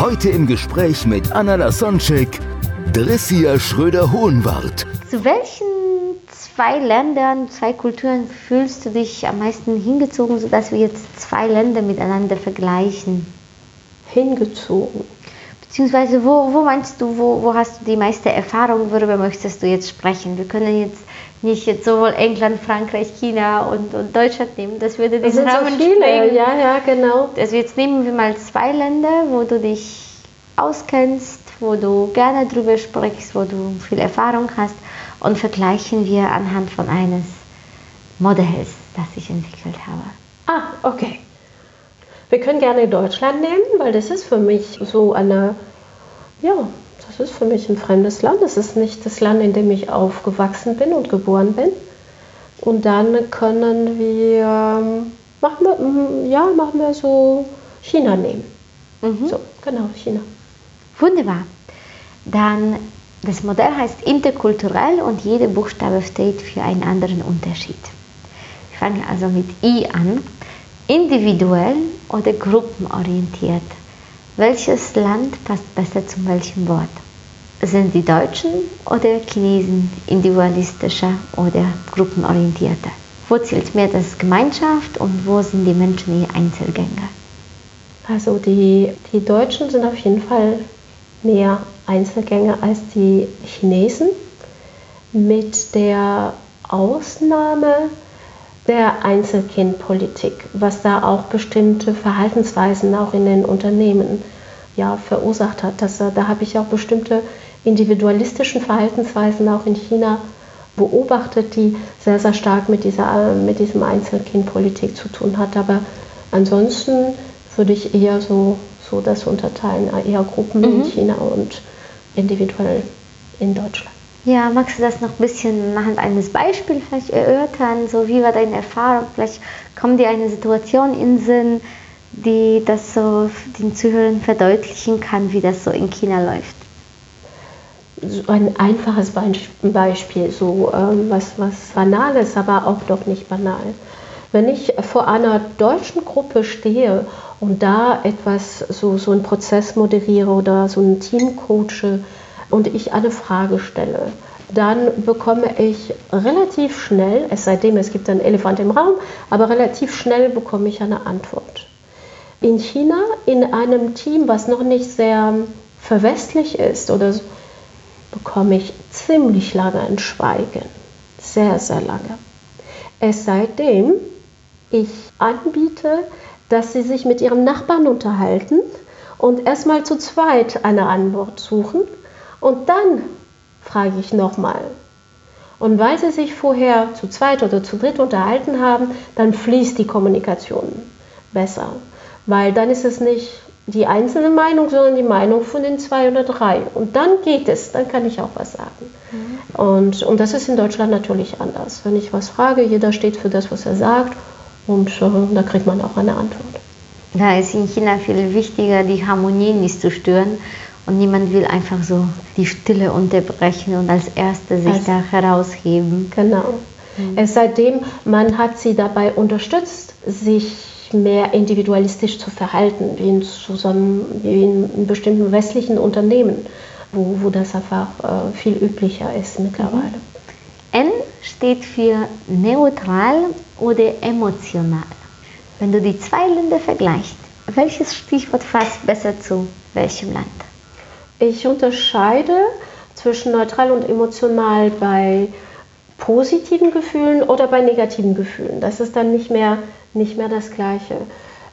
Heute im Gespräch mit Anna Lasonczek, Drissia Schröder-Hohenwart. Zu welchen zwei Ländern, zwei Kulturen fühlst du dich am meisten hingezogen, sodass wir jetzt zwei Länder miteinander vergleichen? hingezogen. Beziehungsweise wo, wo meinst du, wo, wo hast du die meiste Erfahrung, worüber möchtest du jetzt sprechen? Wir können jetzt nicht jetzt sowohl England, Frankreich, China und, und Deutschland nehmen, das würde Das sind so Rahmen viele, sprengen. ja, ja, genau. Also jetzt nehmen wir mal zwei Länder, wo du dich auskennst, wo du gerne drüber sprichst, wo du viel Erfahrung hast und vergleichen wir anhand von eines Modells, das ich entwickelt habe. Ah, okay. Wir können gerne Deutschland nehmen, weil das ist für mich so eine, ja, das ist für mich ein fremdes Land. Das ist nicht das Land, in dem ich aufgewachsen bin und geboren bin. Und dann können wir, ähm, machen wir, mm, ja, machen wir so China nehmen. So, genau, China. Wunderbar. Dann das Modell heißt interkulturell und jeder Buchstabe steht für einen anderen Unterschied. Wir fangen also mit I an. Individuell oder gruppenorientiert. Welches Land passt besser zu welchem Wort? Sind die Deutschen oder Chinesen individualistischer oder gruppenorientierter? Wo zählt mehr das Gemeinschaft und wo sind die Menschen eher Einzelgänger? Also die, die Deutschen sind auf jeden Fall mehr Einzelgänger als die Chinesen, mit der Ausnahme der Einzelkindpolitik, was da auch bestimmte Verhaltensweisen auch in den Unternehmen ja, verursacht hat. Das, da habe ich auch bestimmte individualistischen Verhaltensweisen auch in China beobachtet, die sehr, sehr stark mit, dieser, mit diesem Einzelkindpolitik zu tun hat. Aber ansonsten würde ich eher so, so das unterteilen, eher Gruppen in China und individuell in Deutschland. Ja, magst du das noch ein bisschen anhand eines Beispiels vielleicht erörtern? So, wie war deine Erfahrung? Vielleicht kommt dir eine Situation in den Sinn, die das so den Zuhörern verdeutlichen kann, wie das so in China läuft. so ein einfaches Beispiel, so ähm, was, was Banales, aber auch doch nicht banal. Wenn ich vor einer deutschen Gruppe stehe und da etwas, so, so einen Prozess moderiere oder so ein Team coache und ich eine Frage stelle, dann bekomme ich relativ schnell, es sei denn, es gibt einen Elefant im Raum, aber relativ schnell bekomme ich eine Antwort. In China, in einem Team, was noch nicht sehr verwestlich ist oder so, bekomme ich ziemlich lange ein Schweigen. Sehr, sehr lange. Es sei denn, ich anbiete, dass sie sich mit ihrem Nachbarn unterhalten und erstmal zu zweit eine Antwort suchen und dann frage ich nochmal. Und weil sie sich vorher zu zweit oder zu dritt unterhalten haben, dann fließt die Kommunikation besser. Weil dann ist es nicht die einzelne Meinung, sondern die Meinung von den zwei oder drei. Und dann geht es, dann kann ich auch was sagen. Und, und das ist in Deutschland natürlich anders. Wenn ich was frage, jeder steht für das, was er sagt und äh, da kriegt man auch eine Antwort. Da ist in China viel wichtiger, die Harmonie nicht zu stören. Und niemand will einfach so die Stille unterbrechen und als Erste sich Als- da herausheben. Genau. Es seitdem, man hat sie dabei unterstützt, sich mehr individualistisch zu verhalten, wie in, zusammen, wie in bestimmten westlichen Unternehmen, wo, wo das einfach äh, viel üblicher ist mittlerweile. N steht für neutral oder emotional. Wenn du die zwei Länder vergleichst, welches Stichwort passt besser zu welchem Land? Ich unterscheide zwischen neutral und emotional bei positiven Gefühlen oder bei negativen Gefühlen. Das ist dann nicht mehr, nicht mehr das Gleiche.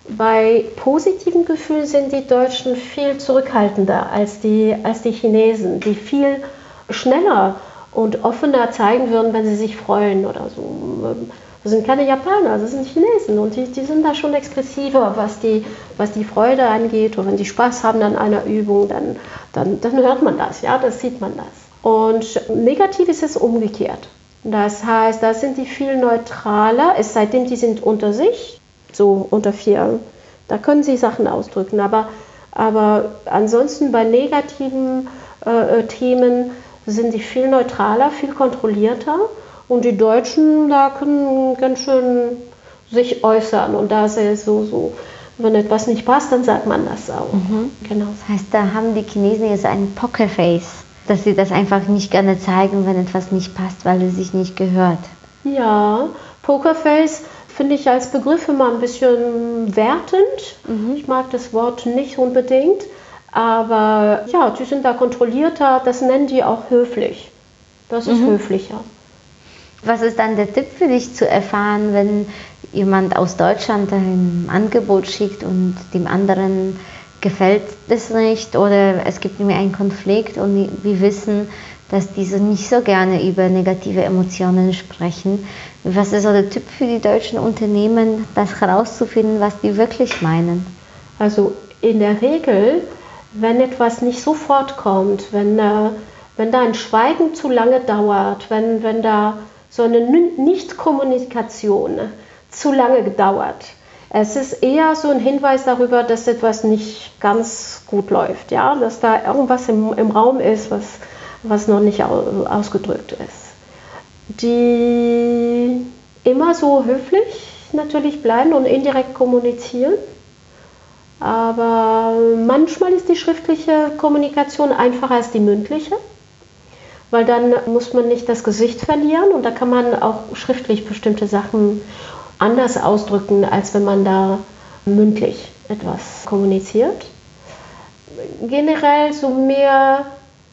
Bei positiven Gefühlen sind die Deutschen viel zurückhaltender als die, als die Chinesen, die viel schneller und offener zeigen würden, wenn sie sich freuen oder so. Das sind keine Japaner, das sind Chinesen und die, die sind da schon expressiver, was die, was die Freude angeht. Und wenn die Spaß haben an einer Übung, dann, dann, dann hört man das, ja, das sieht man das. Und negativ ist es umgekehrt. Das heißt, da sind die viel neutraler, es seitdem die sind unter sich, so unter vier, da können sie Sachen ausdrücken. Aber, aber ansonsten bei negativen äh Themen sind die viel neutraler, viel kontrollierter. Und die Deutschen da können ganz schön sich äußern. Und da ist es so, so, wenn etwas nicht passt, dann sagt man das auch. Mhm. Genau. Das heißt, da haben die Chinesen jetzt ein Pokerface, dass sie das einfach nicht gerne zeigen, wenn etwas nicht passt, weil es sich nicht gehört. Ja, Pokerface finde ich als Begriff immer ein bisschen wertend. Mhm. Ich mag das Wort nicht unbedingt. Aber ja, die sind da kontrollierter, das nennen die auch höflich. Das ist mhm. höflicher. Was ist dann der Tipp für dich zu erfahren, wenn jemand aus Deutschland ein Angebot schickt und dem anderen gefällt es nicht oder es gibt mir einen Konflikt und wir wissen, dass diese nicht so gerne über negative Emotionen sprechen. Was ist so der Tipp für die deutschen Unternehmen, das herauszufinden, was die wirklich meinen? Also in der Regel wenn etwas nicht sofort kommt, wenn, äh, wenn da ein Schweigen zu lange dauert, wenn, wenn da so eine Nichtkommunikation zu lange dauert. Es ist eher so ein Hinweis darüber, dass etwas nicht ganz gut läuft, ja? dass da irgendwas im, im Raum ist, was, was noch nicht ausgedrückt ist. Die immer so höflich natürlich bleiben und indirekt kommunizieren aber manchmal ist die schriftliche Kommunikation einfacher als die mündliche, weil dann muss man nicht das Gesicht verlieren und da kann man auch schriftlich bestimmte Sachen anders ausdrücken, als wenn man da mündlich etwas kommuniziert. Generell so mehr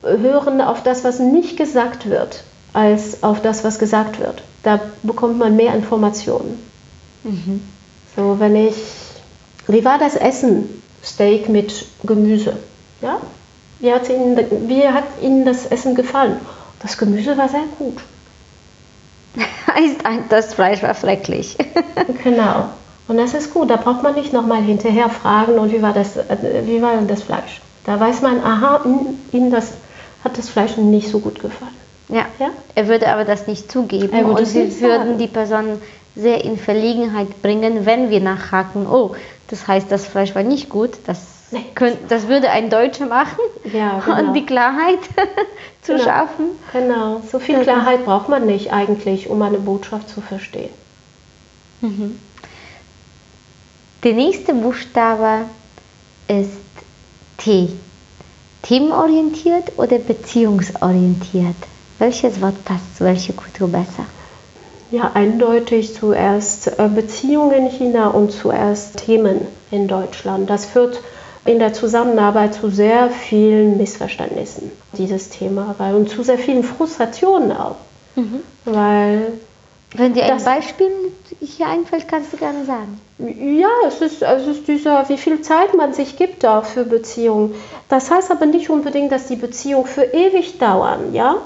hören auf das, was nicht gesagt wird, als auf das, was gesagt wird. Da bekommt man mehr Informationen. Mhm. So, wenn ich wie war das Essen? Steak mit Gemüse. Ja? Wie hat, Ihnen, wie hat Ihnen das Essen gefallen? Das Gemüse war sehr gut. das Fleisch war schrecklich. genau. Und das ist gut. Da braucht man nicht nochmal hinterher fragen, und wie war, das, äh, wie war denn das Fleisch? Da weiß man, aha, Ihnen das, hat das Fleisch nicht so gut gefallen. Ja. ja. Er würde aber das nicht zugeben. Und Sie würden die Person sehr in Verlegenheit bringen, wenn wir nachhaken, oh, das heißt, das Fleisch war nicht gut. Das, das würde ein Deutscher machen, ja, genau. um die Klarheit zu genau. schaffen. Genau, so viel Klarheit braucht man nicht eigentlich, um eine Botschaft zu verstehen. Mhm. Der nächste Buchstabe ist T. Themenorientiert oder beziehungsorientiert? Welches Wort passt zu welcher Kultur besser? Ja, eindeutig zuerst äh, Beziehungen in China und zuerst Themen in Deutschland. Das führt in der Zusammenarbeit zu sehr vielen Missverständnissen, dieses Thema, weil, und zu sehr vielen Frustrationen auch. Mhm. Weil wenn dir ein Beispiel hier einfällt, kannst du gerne sagen. Ja, es ist, es ist dieser, wie viel Zeit man sich gibt da für Beziehungen. Das heißt aber nicht unbedingt, dass die Beziehungen für ewig dauern, ja?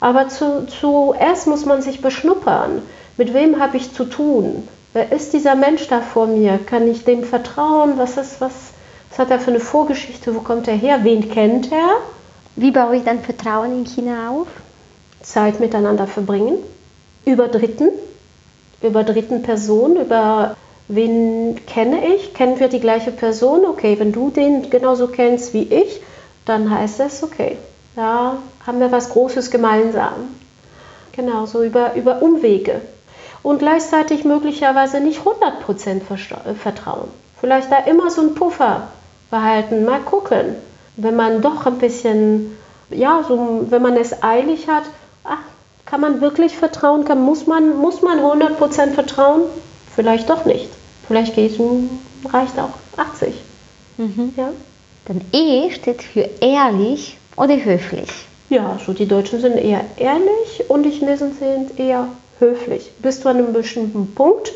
Aber zu, zuerst muss man sich beschnuppern. Mit wem habe ich zu tun? Wer ist dieser Mensch da vor mir? Kann ich dem vertrauen? Was, ist, was, was hat er für eine Vorgeschichte? Wo kommt er her? Wen kennt er? Wie baue ich dann Vertrauen in China auf? Zeit miteinander verbringen. Über Dritten. Über dritten Personen. Über wen kenne ich? Kennen wir die gleiche Person? Okay, wenn du den genauso kennst wie ich, dann heißt es okay. Da haben wir was Großes gemeinsam. Genau, so über, über Umwege. Und gleichzeitig möglicherweise nicht 100% äh, vertrauen. Vielleicht da immer so einen Puffer behalten, mal gucken. Wenn man doch ein bisschen, ja, so, wenn man es eilig hat, ach, kann man wirklich vertrauen? Kann, muss, man, muss man 100% vertrauen? Vielleicht doch nicht. Vielleicht geht, reicht auch 80. Mhm. Ja? Dann E steht für ehrlich oder höflich? Ja, so die Deutschen sind eher ehrlich und die Chinesen sind eher höflich. Bis zu einem bestimmten Punkt,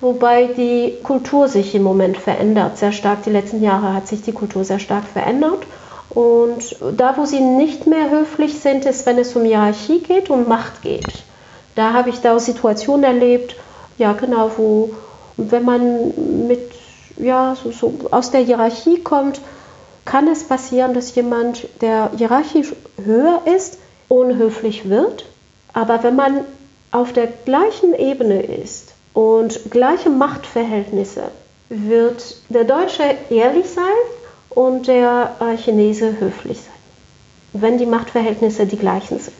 wobei die Kultur sich im Moment verändert. Sehr stark, die letzten Jahre hat sich die Kultur sehr stark verändert. Und da, wo sie nicht mehr höflich sind, ist, wenn es um Hierarchie geht, um Macht geht. Da habe ich da Situationen erlebt, Ja, genau, wo, wenn man mit, ja, so, so aus der Hierarchie kommt, kann es passieren, dass jemand, der hierarchisch höher ist, unhöflich wird. Aber wenn man auf der gleichen Ebene ist und gleiche Machtverhältnisse, wird der Deutsche ehrlich sein und der äh, Chinese höflich sein, wenn die Machtverhältnisse die gleichen sind.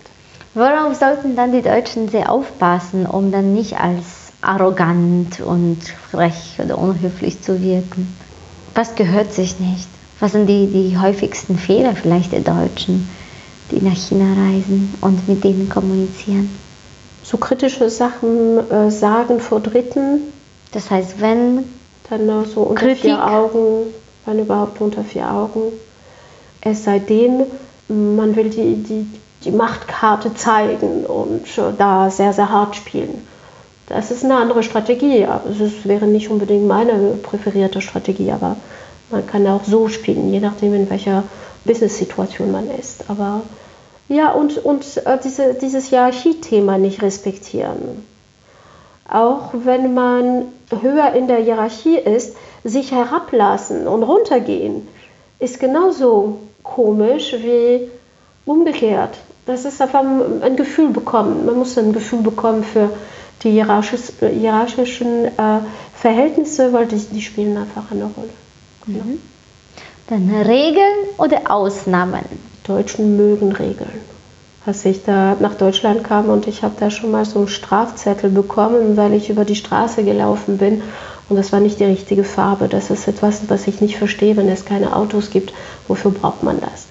Worauf sollten dann die Deutschen sehr aufpassen, um dann nicht als arrogant und frech oder unhöflich zu wirken? Was gehört sich nicht? Was sind die, die häufigsten Fehler vielleicht der Deutschen, die nach China reisen und mit denen kommunizieren? So kritische Sachen äh, sagen vor Dritten. Das heißt, wenn dann nur so unter Kritik. vier Augen, wenn überhaupt unter vier Augen. Es sei denn, man will die, die, die Machtkarte zeigen und äh, da sehr, sehr hart spielen. Das ist eine andere Strategie. Also es wäre nicht unbedingt meine präferierte Strategie, aber man kann auch so spielen, je nachdem, in welcher Business-Situation man ist. Aber ja, und, und äh, diese, dieses Hierarchiethema nicht respektieren. Auch wenn man höher in der Hierarchie ist, sich herablassen und runtergehen, ist genauso komisch wie umgekehrt. Das ist einfach ein Gefühl bekommen. Man muss ein Gefühl bekommen für die hierarchisch, hierarchischen äh, Verhältnisse, weil die, die spielen einfach eine Rolle. Mhm. Dann Regeln oder Ausnahmen? Deutschen mögen Regeln. Als ich da nach Deutschland kam und ich habe da schon mal so einen Strafzettel bekommen, weil ich über die Straße gelaufen bin und das war nicht die richtige Farbe. Das ist etwas, was ich nicht verstehe, wenn es keine Autos gibt. Wofür braucht man das?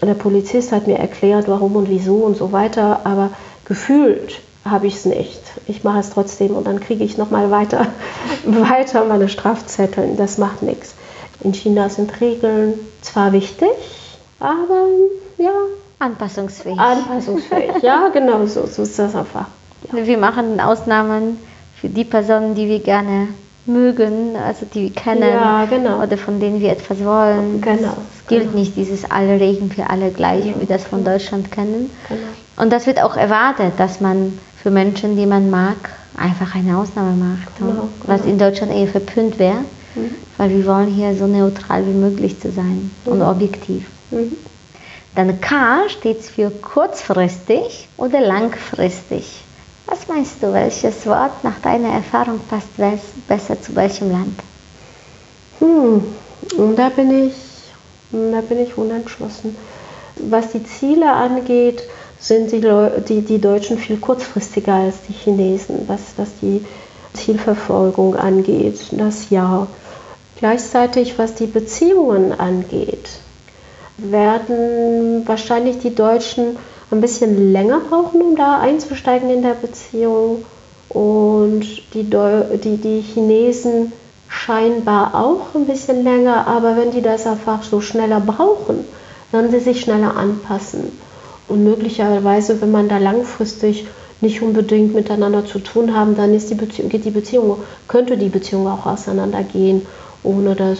Der Polizist hat mir erklärt, warum und wieso und so weiter, aber gefühlt habe ich es nicht. Ich mache es trotzdem und dann kriege ich nochmal weiter, weiter meine Strafzettel. Das macht nichts. In China sind Regeln zwar wichtig, aber ja. Anpassungsfähig. Anpassungsfähig, ja, genau so, so ist das einfach. Ja. Wir machen Ausnahmen für die Personen, die wir gerne mögen, also die wir kennen ja, genau. oder von denen wir etwas wollen. Genau. Es gilt genau. nicht dieses alle Regeln für alle gleich, genau. wie wir das von Deutschland kennen. Genau. Und das wird auch erwartet, dass man für Menschen, die man mag, einfach eine Ausnahme macht. Genau, was in Deutschland eher verpönt wäre, Mhm. weil wir wollen hier so neutral wie möglich zu sein und objektiv. Mhm. Dann K steht für kurzfristig oder langfristig. Was meinst du, welches Wort nach deiner Erfahrung passt besser zu welchem Land? Hm, da bin ich, da bin ich unentschlossen. Was die Ziele angeht, sind die, die, die Deutschen viel kurzfristiger als die Chinesen, was, was die Zielverfolgung angeht, das Jahr. Gleichzeitig, was die Beziehungen angeht, werden wahrscheinlich die Deutschen ein bisschen länger brauchen, um da einzusteigen in der Beziehung. Und die, Deu die, die Chinesen scheinbar auch ein bisschen länger, aber wenn die das einfach so schneller brauchen, dann sie sich schneller anpassen. Und möglicherweise, wenn man da langfristig nicht unbedingt miteinander zu tun haben, dann ist die Beziehung, geht die Beziehung, könnte die Beziehung auch auseinandergehen, ohne dass,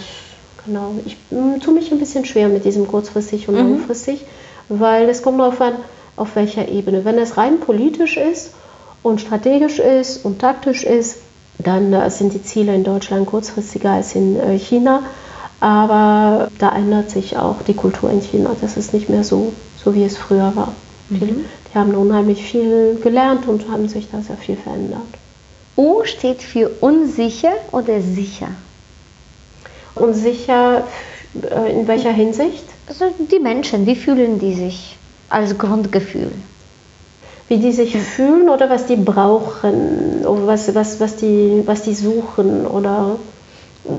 genau, ich mm, tue mich ein bisschen schwer mit diesem kurzfristig und Mhm. langfristig, weil es kommt darauf an, auf welcher Ebene. Wenn es rein politisch ist und strategisch ist und taktisch ist, dann äh, sind die Ziele in Deutschland kurzfristiger als in äh, China. Aber da ändert sich auch die Kultur in China. Das ist nicht mehr so, so wie es früher war. Die, die haben unheimlich viel gelernt und haben sich da sehr viel verändert. U steht für unsicher oder sicher. Unsicher, äh, in welcher Hinsicht? Also die Menschen, wie fühlen die sich als Grundgefühl? Wie die sich fühlen oder was die brauchen, oder was, was, was, die, was die suchen oder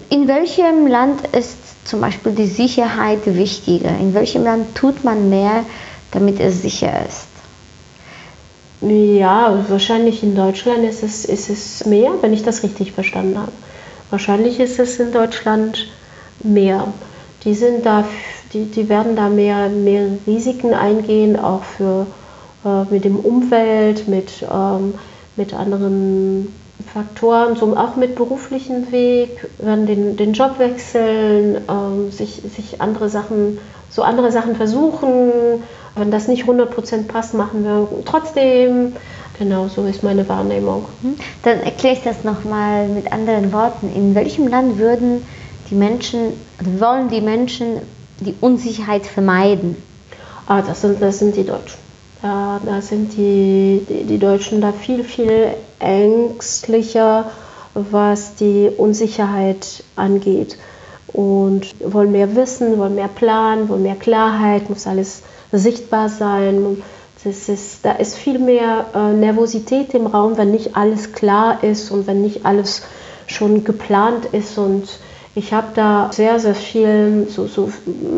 In welchem Land ist zum Beispiel die Sicherheit wichtiger? In welchem Land tut man mehr, damit es sicher ist? Ja, wahrscheinlich in Deutschland ist es, ist es mehr, wenn ich das richtig verstanden habe. Wahrscheinlich ist es in Deutschland mehr. Die, sind da, die, die werden da mehr, mehr Risiken eingehen, auch für, äh, mit dem Umwelt, mit, ähm, mit anderen Faktoren, so auch mit beruflichen Weg, werden den, den Job wechseln, ähm, sich, sich andere Sachen, so andere Sachen versuchen. Wenn das nicht 100% passt, machen wir trotzdem. Genau so ist meine Wahrnehmung. Mhm. Dann erkläre ich das nochmal mit anderen Worten. In welchem Land würden die Menschen, wollen die Menschen die Unsicherheit vermeiden? Ah, das sind, das sind die Deutschen. Ja, da sind die, die, die Deutschen da viel, viel ängstlicher, was die Unsicherheit angeht. Und wollen mehr wissen, wollen mehr planen, wollen mehr Klarheit, muss alles sichtbar sein. Ist, da ist viel mehr äh, Nervosität im Raum, wenn nicht alles klar ist und wenn nicht alles schon geplant ist. Und ich habe da sehr, sehr viel so, so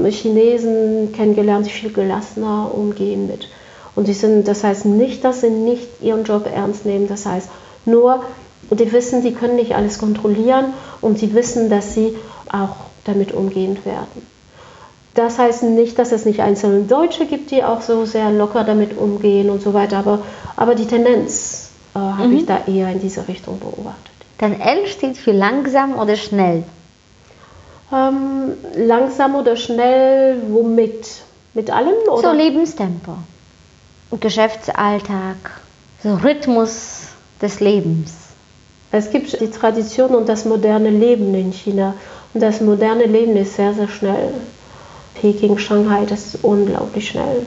Chinesen kennengelernt, die viel gelassener umgehen mit. Und die sind, das heißt nicht, dass sie nicht ihren Job ernst nehmen. Das heißt nur, die wissen, die können nicht alles kontrollieren und sie wissen, dass sie auch damit umgehen werden. Das heißt nicht, dass es nicht einzelne Deutsche gibt, die auch so sehr locker damit umgehen und so weiter, aber, aber die Tendenz äh, habe mhm. ich da eher in diese Richtung beobachtet. Dann L steht für langsam oder schnell. Ähm, langsam oder schnell, womit? Mit allem? Oder? So Lebenstempo. Geschäftsalltag, so Rhythmus des Lebens. Es gibt die Tradition und das moderne Leben in China. Und das moderne Leben ist sehr, sehr schnell. Peking, Shanghai, das ist unglaublich schnell.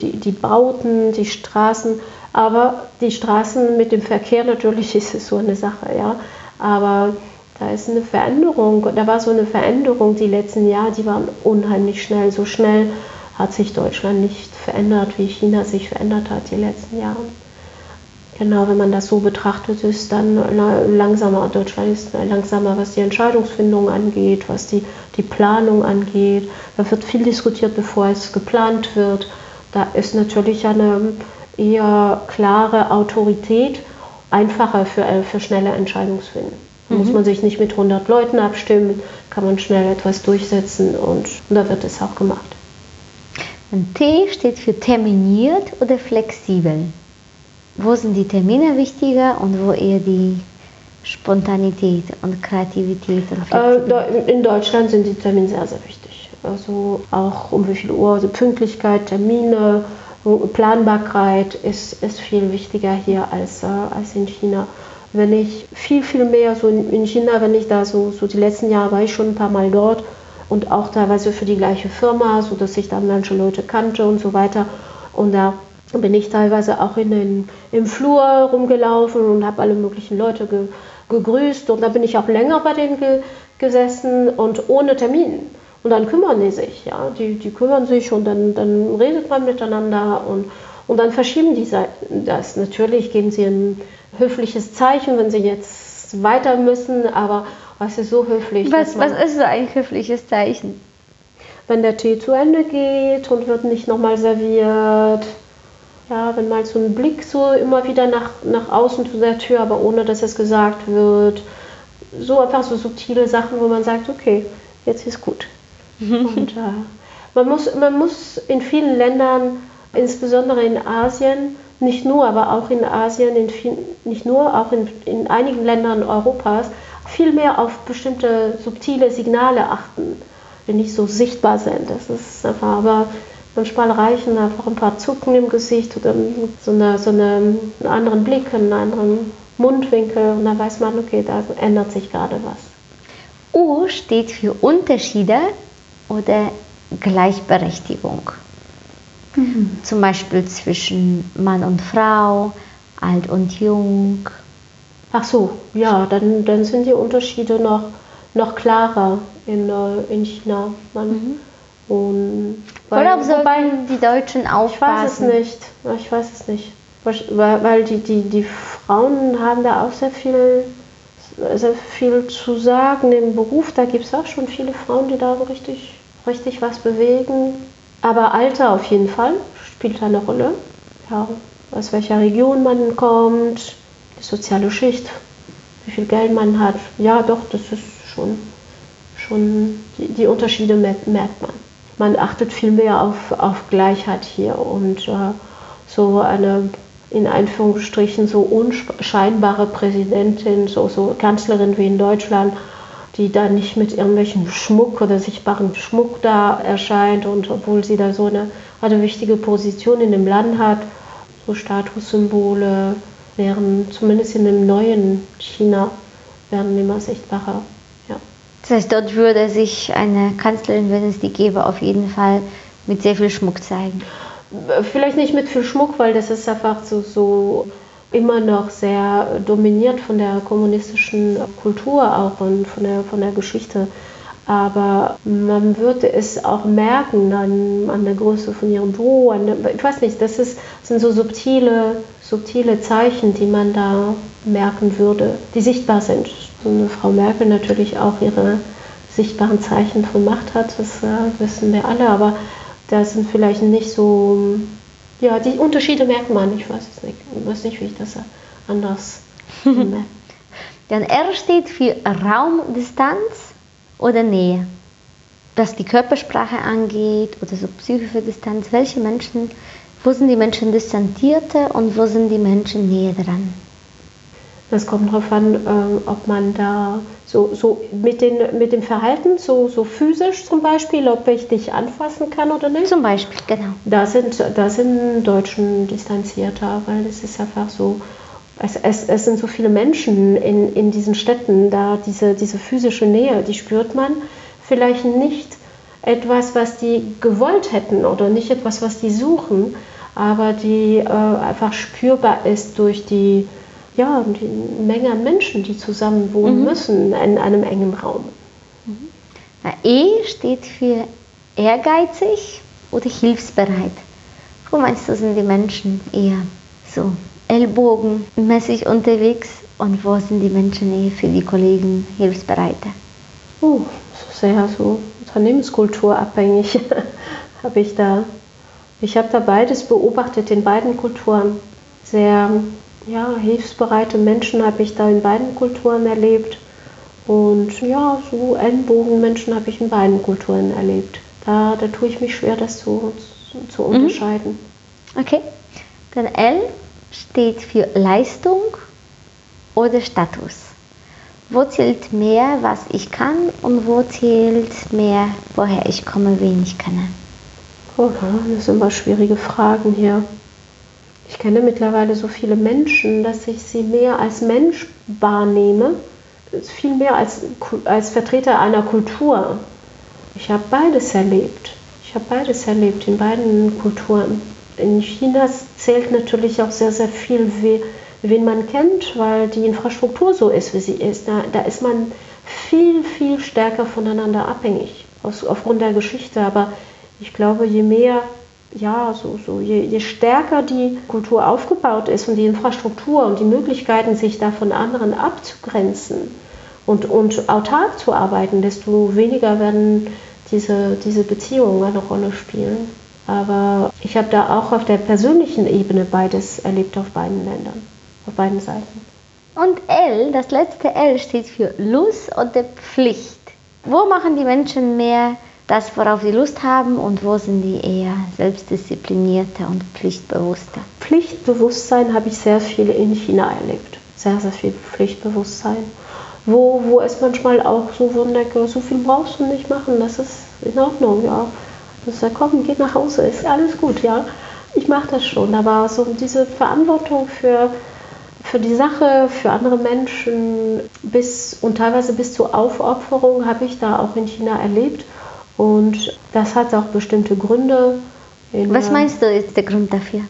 Die, die Bauten, die Straßen, aber die Straßen mit dem Verkehr natürlich ist es so eine Sache, ja. Aber da ist eine Veränderung, da war so eine Veränderung die letzten Jahre, die waren unheimlich schnell. So schnell hat sich Deutschland nicht verändert, wie China sich verändert hat die letzten Jahre. Genau, wenn man das so betrachtet, ist dann langsamer. Deutschland ist langsamer, was die Entscheidungsfindung angeht, was die, die Planung angeht. Da wird viel diskutiert, bevor es geplant wird. Da ist natürlich eine eher klare Autorität einfacher für, äh, für schnelle Entscheidungsfindung. Da mhm. muss man sich nicht mit 100 Leuten abstimmen, kann man schnell etwas durchsetzen und, und da wird es auch gemacht. Und T steht für terminiert oder flexibel. Wo sind die Termine wichtiger und wo eher die Spontanität und Kreativität und Flexibilität? In Deutschland sind die Termine sehr, sehr wichtig. Also auch um wie viel Uhr, also Pünktlichkeit, Termine, Planbarkeit ist, ist viel wichtiger hier als, äh, als in China. Wenn ich viel, viel mehr so in, in China, wenn ich da so, so die letzten Jahre war ich schon ein paar Mal dort und auch teilweise für die gleiche Firma, sodass ich da manche Leute kannte und so weiter. Und da bin ich teilweise auch in den, im Flur rumgelaufen und habe alle möglichen Leute ge, gegrüßt. Und da bin ich auch länger bei denen ge, gesessen und ohne Termin. Und dann kümmern die sich, ja. Die, die kümmern sich und dann, dann redet man miteinander und, und dann verschieben die das. Natürlich geben sie ein höfliches Zeichen, wenn sie jetzt weiter müssen, aber was ist so höflich? Was, was ist so ein höfliches Zeichen? Wenn der Tee zu Ende geht und wird nicht nochmal serviert ja, wenn mal so ein Blick so immer wieder nach, nach außen zu der Tür, aber ohne dass es gesagt wird. So einfach so subtile Sachen, wo man sagt, okay, jetzt ist gut. Und äh, man, muss, man muss in vielen Ländern, insbesondere in Asien, nicht nur, aber auch in Asien, in viel, nicht nur, auch in, in einigen Ländern Europas, viel mehr auf bestimmte subtile Signale achten, die nicht so sichtbar sind. Das ist einfach, aber Manchmal reichen einfach ein paar Zucken im Gesicht oder so, eine, so eine, einen anderen Blick, einen anderen Mundwinkel und dann weiß man, okay, da ändert sich gerade was. U steht für Unterschiede oder Gleichberechtigung. Mhm. Zum Beispiel zwischen Mann und Frau, alt und jung. Ach so, ja, dann, dann sind die Unterschiede noch, noch klarer in, äh, in China. Man, mhm. Und Worauf sollten die Deutschen aufpassen? Ich weiß es nicht. Ich weiß es nicht. Weil, weil die, die, die Frauen haben da auch sehr viel, sehr viel zu sagen im Beruf. Da gibt es auch schon viele Frauen, die da richtig, richtig was bewegen. Aber Alter auf jeden Fall spielt eine Rolle. Ja, aus welcher Region man kommt, die soziale Schicht, wie viel Geld man hat. Ja, doch, das ist schon, schon die, die Unterschiede merkt man man achtet viel mehr auf, auf Gleichheit hier und äh, so eine in Anführungsstrichen so unscheinbare Präsidentin, so, so Kanzlerin wie in Deutschland, die da nicht mit irgendwelchen Schmuck oder sichtbaren Schmuck da erscheint und obwohl sie da so eine, eine wichtige Position in dem Land hat, so Statussymbole, wären zumindest in dem neuen China werden immer sichtbarer. Das heißt, dort würde sich eine Kanzlerin, wenn es die gäbe, auf jeden Fall mit sehr viel Schmuck zeigen. Vielleicht nicht mit viel Schmuck, weil das ist einfach so, so immer noch sehr dominiert von der kommunistischen Kultur auch und von der, von der Geschichte. Aber man würde es auch merken an, an der Größe von ihrem Büro. Der, ich weiß nicht, das, ist, das sind so subtile, subtile Zeichen, die man da merken würde, die sichtbar sind. Und Frau Merkel natürlich auch ihre sichtbaren Zeichen von Macht hat, das äh, wissen wir alle. Aber da sind vielleicht nicht so, ja, die Unterschiede merkt man, ich weiß es nicht, ich weiß nicht, wie ich das anders finde. Dann R steht für Raumdistanz oder Nähe. Was die Körpersprache angeht oder so psychische Distanz, welche Menschen, wo sind die Menschen distanzierter und wo sind die Menschen näher dran? Das kommt darauf an, äh, ob man da so, so mit, den, mit dem Verhalten, so, so physisch zum Beispiel, ob ich dich anfassen kann oder nicht. Zum Beispiel, genau. Da sind, da sind Deutschen distanzierter, weil es ist einfach so, es, es, es sind so viele Menschen in, in diesen Städten, da diese, diese physische Nähe, die spürt man vielleicht nicht etwas, was die gewollt hätten oder nicht etwas, was die suchen, aber die äh, einfach spürbar ist durch die ja, die Menge an Menschen, die zusammen wohnen mhm. müssen in einem engen Raum. Mhm. Na, e steht für ehrgeizig oder hilfsbereit. Wo meinst du, sind die Menschen eher so ellbogenmäßig unterwegs und wo sind die Menschen eher für die Kollegen hilfsbereiter? Oh, sehr so Unternehmenskultur abhängig habe ich da. Ich habe da beides beobachtet in beiden Kulturen. Sehr ja, hilfsbereite Menschen habe ich da in beiden Kulturen erlebt. Und ja, so Ellenbogenmenschen habe ich in beiden Kulturen erlebt. Da, da tue ich mich schwer, das zu, zu mhm. unterscheiden. Okay. Dann L steht für Leistung oder Status. Wo zählt mehr, was ich kann und wo zählt mehr, woher ich komme, wen ich kenne? Oh, das sind immer schwierige Fragen hier. Ich kenne mittlerweile so viele Menschen, dass ich sie mehr als Mensch wahrnehme, viel mehr als, als Vertreter einer Kultur. Ich habe beides erlebt. Ich habe beides erlebt in beiden Kulturen. In China zählt natürlich auch sehr, sehr viel, wen man kennt, weil die Infrastruktur so ist, wie sie ist. Da, da ist man viel, viel stärker voneinander abhängig, aus, aufgrund der Geschichte. Aber ich glaube, je mehr ja, so, so je, je, stärker die Kultur aufgebaut ist und die Infrastruktur und die Möglichkeiten, sich da von anderen abzugrenzen und, und autark zu arbeiten, desto weniger werden diese, diese Beziehungen eine Rolle spielen. Aber ich habe da auch auf der persönlichen Ebene beides erlebt auf beiden Ländern, auf beiden Seiten. Und L, das letzte L steht für Lust oder Pflicht. Wo machen die Menschen mehr das, worauf sie Lust haben und wo sind die eher selbstdisziplinierter und pflichtbewusster? Pflichtbewusstsein habe ich sehr viel in China erlebt. Sehr, sehr viel Pflichtbewusstsein. Wo, wo es manchmal auch so denke, so viel brauchst du nicht machen, das ist in Ordnung, ja. Das ist komm, geh nach Hause, ist alles gut, ja. Ich mache das schon, aber so diese Verantwortung für, für die Sache, für andere Menschen bis und teilweise bis zur Aufopferung habe ich da auch in China erlebt. Und das hat auch bestimmte Gründe. Was meinst du ist der Grund dafür?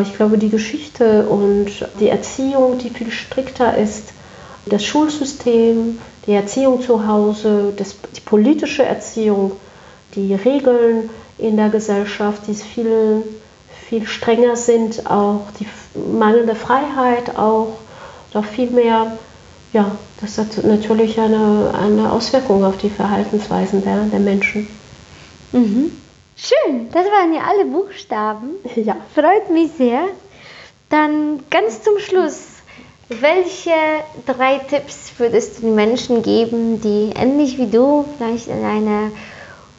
Ich glaube, die Geschichte und die Erziehung, die viel strikter ist, das Schulsystem, die Erziehung zu Hause, das, die politische Erziehung, die Regeln in der Gesellschaft, die viel, viel strenger sind, auch die mangelnde Freiheit, auch doch viel mehr ja, das hat natürlich eine, eine Auswirkung auf die Verhaltensweisen der, der Menschen. Mhm. Schön, das waren ja alle Buchstaben. Ja. Freut mich sehr. Dann ganz zum Schluss, welche drei Tipps würdest du den Menschen geben, die ähnlich wie du vielleicht in einer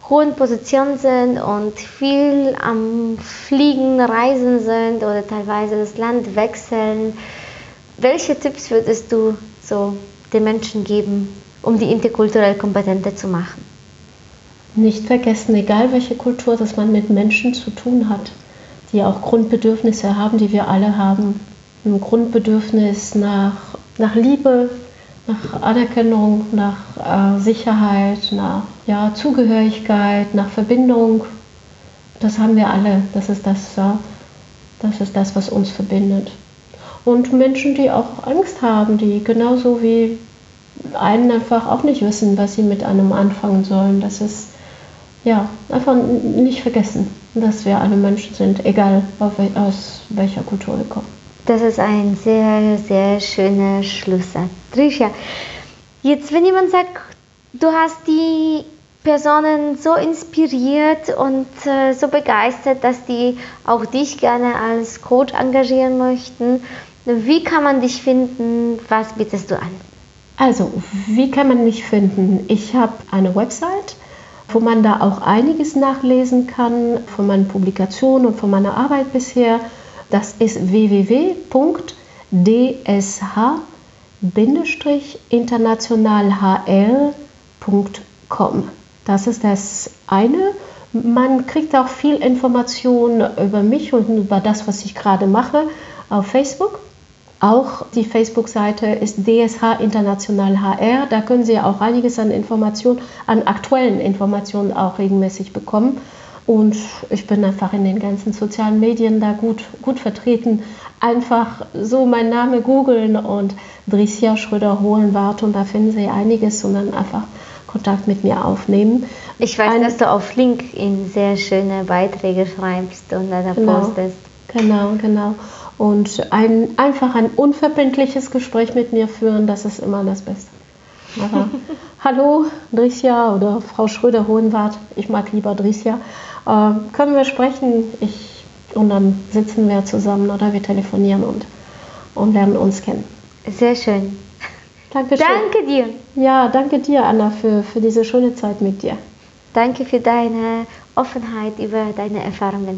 hohen Position sind und viel am Fliegen, Reisen sind oder teilweise das Land wechseln? Welche Tipps würdest du so den Menschen geben, um die interkulturell kompetenter zu machen. Nicht vergessen, egal welche Kultur, dass man mit Menschen zu tun hat, die auch Grundbedürfnisse haben, die wir alle haben. ein Grundbedürfnis nach, nach Liebe, nach Anerkennung, nach äh, Sicherheit, nach ja, Zugehörigkeit, nach Verbindung. Das haben wir alle. Das ist das, äh, das ist das, was uns verbindet. Und Menschen, die auch Angst haben, die genauso wie einen einfach auch nicht wissen, was sie mit einem anfangen sollen. Das ist ja einfach nicht vergessen, dass wir alle Menschen sind, egal aus welcher Kultur wir kommen. Das ist ein sehr, sehr schöner Schlusssatz. Trisha, jetzt wenn jemand sagt, du hast die Personen so inspiriert und äh, so begeistert, dass die auch dich gerne als Coach engagieren möchten, wie kann man dich finden? Was bietest du an? Also, wie kann man mich finden? Ich habe eine Website, wo man da auch einiges nachlesen kann von meinen Publikationen und von meiner Arbeit bisher. Das ist www.dsh-internationalhl.com. Das ist das eine. Man kriegt auch viel Information über mich und über das, was ich gerade mache auf Facebook. Auch die Facebook-Seite ist DSH International HR. Da können Sie auch einiges an Informationen, an aktuellen Informationen auch regelmäßig bekommen. Und ich bin einfach in den ganzen sozialen Medien da gut, gut vertreten. Einfach so meinen Namen googeln und Dricia Schröder-Hohenwart und da finden Sie einiges und dann einfach Kontakt mit mir aufnehmen. Ich weiß, Ein, dass du auf LinkedIn sehr schöne Beiträge schreibst und da genau, postest. Genau, genau. Und ein, einfach ein unverbindliches Gespräch mit mir führen, das ist immer das Beste. Aber, hallo, Dricia oder Frau Schröder-Hohenwart, ich mag lieber Dricia. Äh, können wir sprechen? Ich, und dann sitzen wir zusammen oder wir telefonieren und, und lernen uns kennen. Sehr schön. Dankeschön. Danke dir. Ja, danke dir, Anna, für, für diese schöne Zeit mit dir. Danke für deine Offenheit über deine Erfahrungen.